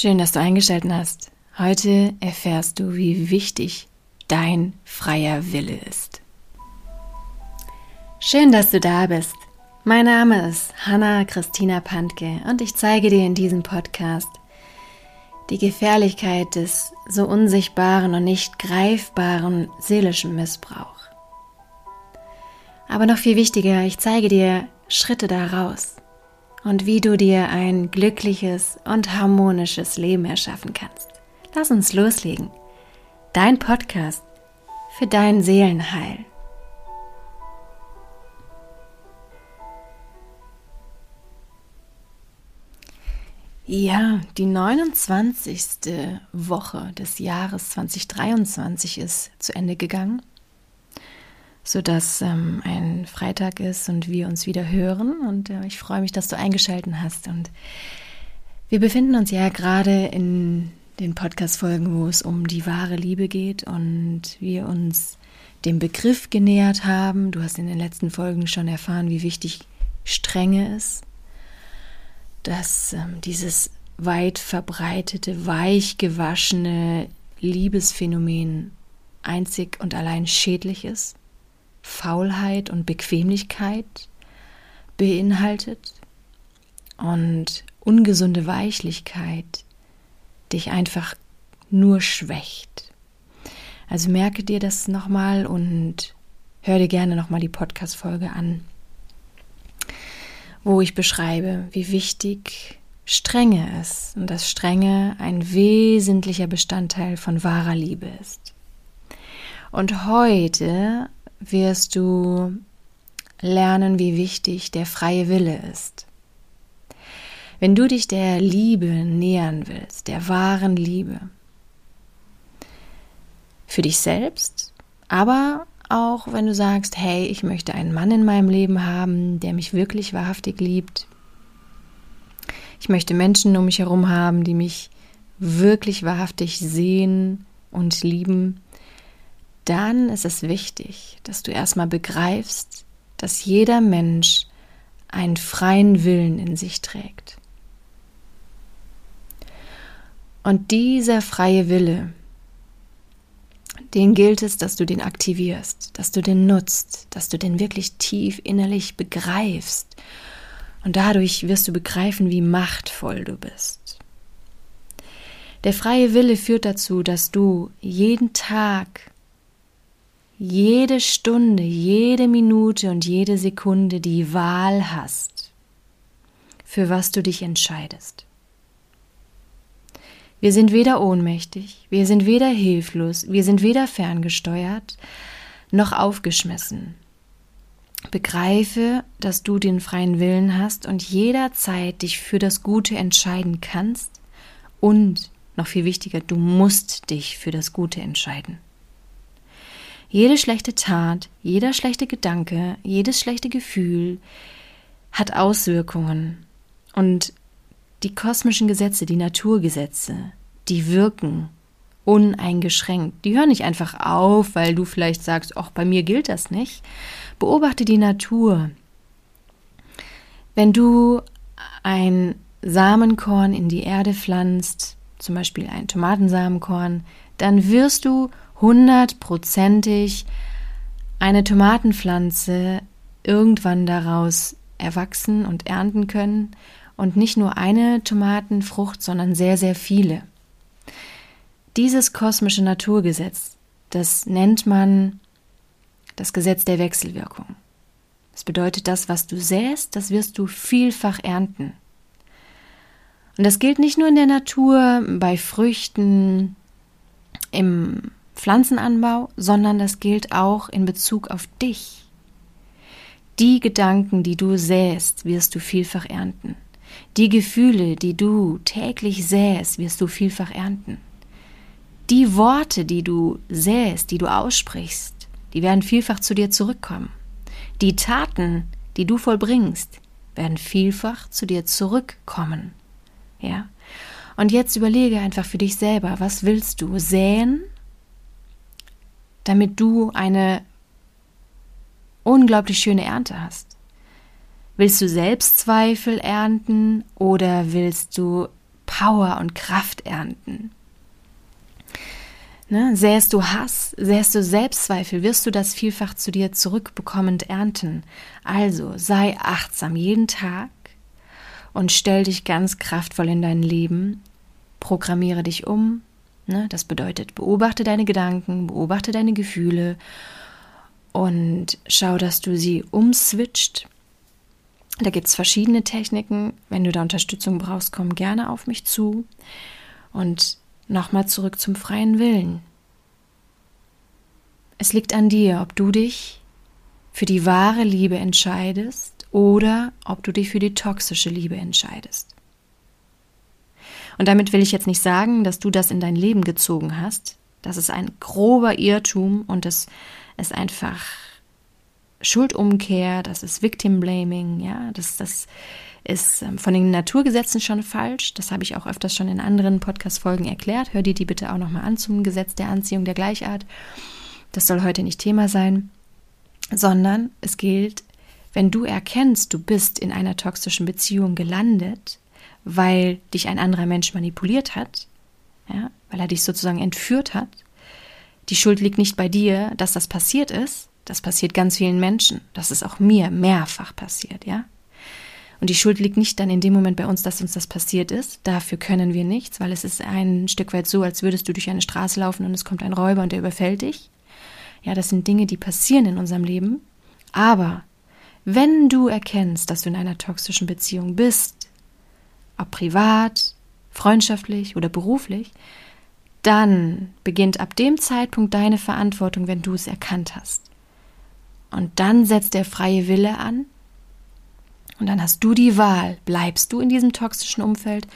Schön, dass du eingeschaltet hast. Heute erfährst du, wie wichtig dein freier Wille ist. Schön, dass du da bist. Mein Name ist Hanna Christina Pantke und ich zeige dir in diesem Podcast die Gefährlichkeit des so unsichtbaren und nicht greifbaren seelischen Missbrauchs. Aber noch viel wichtiger, ich zeige dir Schritte daraus und wie du dir ein glückliches und harmonisches Leben erschaffen kannst. Lass uns loslegen. Dein Podcast für dein Seelenheil. Ja, die 29. Woche des Jahres 2023 ist zu Ende gegangen sodass ähm, ein Freitag ist und wir uns wieder hören. Und äh, ich freue mich, dass du eingeschaltet hast. Und wir befinden uns ja gerade in den Podcast-Folgen, wo es um die wahre Liebe geht und wir uns dem Begriff genähert haben. Du hast in den letzten Folgen schon erfahren, wie wichtig Strenge ist, dass ähm, dieses weit verbreitete, weich gewaschene Liebesphänomen einzig und allein schädlich ist Faulheit und Bequemlichkeit beinhaltet und ungesunde Weichlichkeit dich einfach nur schwächt. Also merke dir das nochmal und hör dir gerne nochmal die Podcast-Folge an, wo ich beschreibe, wie wichtig Strenge ist und dass Strenge ein wesentlicher Bestandteil von wahrer Liebe ist. Und heute wirst du lernen, wie wichtig der freie Wille ist. Wenn du dich der Liebe nähern willst, der wahren Liebe, für dich selbst, aber auch wenn du sagst, hey, ich möchte einen Mann in meinem Leben haben, der mich wirklich wahrhaftig liebt. Ich möchte Menschen um mich herum haben, die mich wirklich wahrhaftig sehen und lieben dann ist es wichtig, dass du erstmal begreifst, dass jeder Mensch einen freien Willen in sich trägt. Und dieser freie Wille, den gilt es, dass du den aktivierst, dass du den nutzt, dass du den wirklich tief innerlich begreifst. Und dadurch wirst du begreifen, wie machtvoll du bist. Der freie Wille führt dazu, dass du jeden Tag jede Stunde, jede Minute und jede Sekunde die Wahl hast, für was du dich entscheidest. Wir sind weder ohnmächtig, wir sind weder hilflos, wir sind weder ferngesteuert noch aufgeschmissen. Begreife, dass du den freien Willen hast und jederzeit dich für das Gute entscheiden kannst und, noch viel wichtiger, du musst dich für das Gute entscheiden. Jede schlechte Tat, jeder schlechte Gedanke, jedes schlechte Gefühl hat Auswirkungen. Und die kosmischen Gesetze, die Naturgesetze, die wirken uneingeschränkt. Die hören nicht einfach auf, weil du vielleicht sagst, ach, bei mir gilt das nicht. Beobachte die Natur. Wenn du ein Samenkorn in die Erde pflanzt, zum Beispiel ein Tomatensamenkorn, dann wirst du hundertprozentig eine Tomatenpflanze irgendwann daraus erwachsen und ernten können und nicht nur eine Tomatenfrucht, sondern sehr, sehr viele. Dieses kosmische Naturgesetz, das nennt man das Gesetz der Wechselwirkung. Das bedeutet, das, was du säst, das wirst du vielfach ernten. Und das gilt nicht nur in der Natur, bei Früchten, im Pflanzenanbau, sondern das gilt auch in Bezug auf dich. Die Gedanken, die du säst, wirst du vielfach ernten. Die Gefühle, die du täglich säst, wirst du vielfach ernten. Die Worte, die du säst, die du aussprichst, die werden vielfach zu dir zurückkommen. Die Taten, die du vollbringst, werden vielfach zu dir zurückkommen. Ja? Und jetzt überlege einfach für dich selber, was willst du säen damit du eine unglaublich schöne Ernte hast? Willst du Selbstzweifel ernten oder willst du Power und Kraft ernten. Ne? Sähst du Hass, sähst du Selbstzweifel, wirst du das vielfach zu dir zurückbekommend ernten. Also sei achtsam jeden Tag und stell dich ganz kraftvoll in dein Leben. Programmiere dich um. Ne? Das bedeutet, beobachte deine Gedanken, beobachte deine Gefühle und schau, dass du sie umswitcht. Da gibt es verschiedene Techniken. Wenn du da Unterstützung brauchst, komm gerne auf mich zu. Und Nochmal zurück zum freien Willen. Es liegt an dir, ob du dich für die wahre Liebe entscheidest oder ob du dich für die toxische Liebe entscheidest. Und damit will ich jetzt nicht sagen, dass du das in dein Leben gezogen hast. Das ist ein grober Irrtum und es ist einfach Schuldumkehr, das ist Victim Blaming, ja, das, das ist ähm, von den Naturgesetzen schon falsch. Das habe ich auch öfters schon in anderen Podcast-Folgen erklärt. Hör dir die bitte auch nochmal an zum Gesetz der Anziehung der Gleichart. Das soll heute nicht Thema sein, sondern es gilt, wenn du erkennst, du bist in einer toxischen Beziehung gelandet, weil dich ein anderer Mensch manipuliert hat, ja, weil er dich sozusagen entführt hat. Die Schuld liegt nicht bei dir, dass das passiert ist. Das passiert ganz vielen Menschen. Das ist auch mir mehrfach passiert, ja. Und die Schuld liegt nicht dann in dem Moment bei uns, dass uns das passiert ist. Dafür können wir nichts, weil es ist ein Stück weit so, als würdest du durch eine Straße laufen und es kommt ein Räuber und der überfällt dich. Ja, das sind Dinge, die passieren in unserem Leben. Aber wenn du erkennst, dass du in einer toxischen Beziehung bist, ob privat, freundschaftlich oder beruflich, dann beginnt ab dem Zeitpunkt deine Verantwortung, wenn du es erkannt hast. Und dann setzt der freie Wille an und dann hast du die Wahl, bleibst du in diesem toxischen Umfeld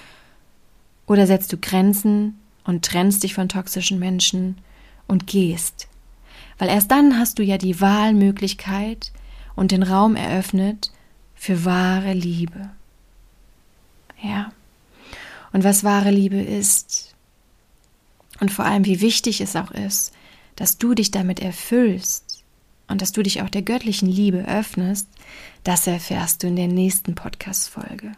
oder setzt du Grenzen und trennst dich von toxischen Menschen und gehst. Weil erst dann hast du ja die Wahlmöglichkeit und den Raum eröffnet für wahre Liebe. Ja. Und was wahre Liebe ist und vor allem wie wichtig es auch ist, dass du dich damit erfüllst und dass du dich auch der göttlichen Liebe öffnest, das erfährst du in der nächsten Podcast-Folge.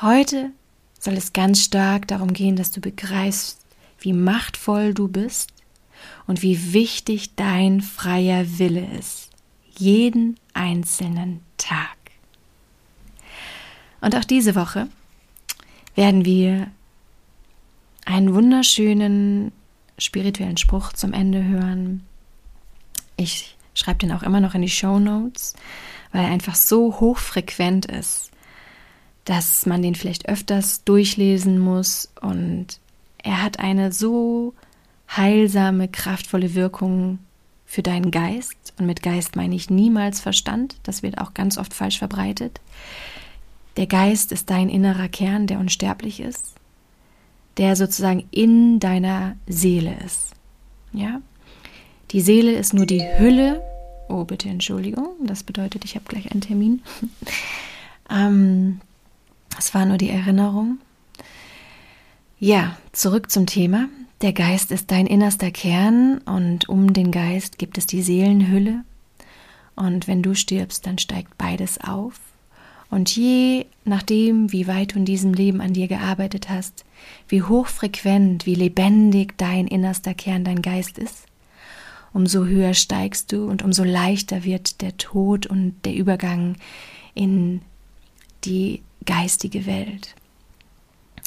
Heute soll es ganz stark darum gehen, dass du begreifst, wie machtvoll du bist und wie wichtig dein freier Wille ist. Jeden einzelnen Tag. Und auch diese Woche werden wir einen wunderschönen spirituellen Spruch zum Ende hören. Ich schreibe den auch immer noch in die Show Notes weil er einfach so hochfrequent ist, dass man den vielleicht öfters durchlesen muss und er hat eine so heilsame, kraftvolle Wirkung für deinen Geist. Und mit Geist meine ich niemals Verstand, das wird auch ganz oft falsch verbreitet. Der Geist ist dein innerer Kern, der unsterblich ist, der sozusagen in deiner Seele ist. Ja? Die Seele ist nur die Hülle Oh, bitte Entschuldigung. Das bedeutet, ich habe gleich einen Termin. ähm, das war nur die Erinnerung. Ja, zurück zum Thema. Der Geist ist dein innerster Kern und um den Geist gibt es die Seelenhülle. Und wenn du stirbst, dann steigt beides auf. Und je nachdem, wie weit du in diesem Leben an dir gearbeitet hast, wie hochfrequent, wie lebendig dein innerster Kern, dein Geist ist, umso höher steigst du und umso leichter wird der Tod und der Übergang in die geistige Welt.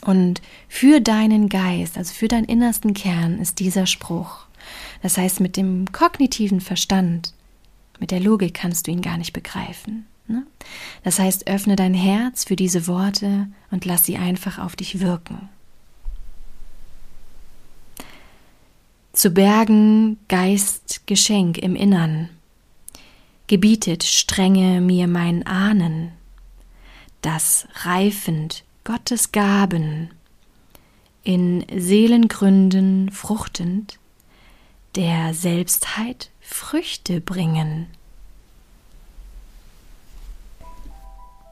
Und für deinen Geist, also für deinen innersten Kern, ist dieser Spruch. Das heißt, mit dem kognitiven Verstand, mit der Logik kannst du ihn gar nicht begreifen. Ne? Das heißt, öffne dein Herz für diese Worte und lass sie einfach auf dich wirken. zu bergen Geist Geschenk im Innern, gebietet strenge mir mein Ahnen, das reifend Gottes Gaben, in Seelengründen fruchtend, der Selbstheit Früchte bringen.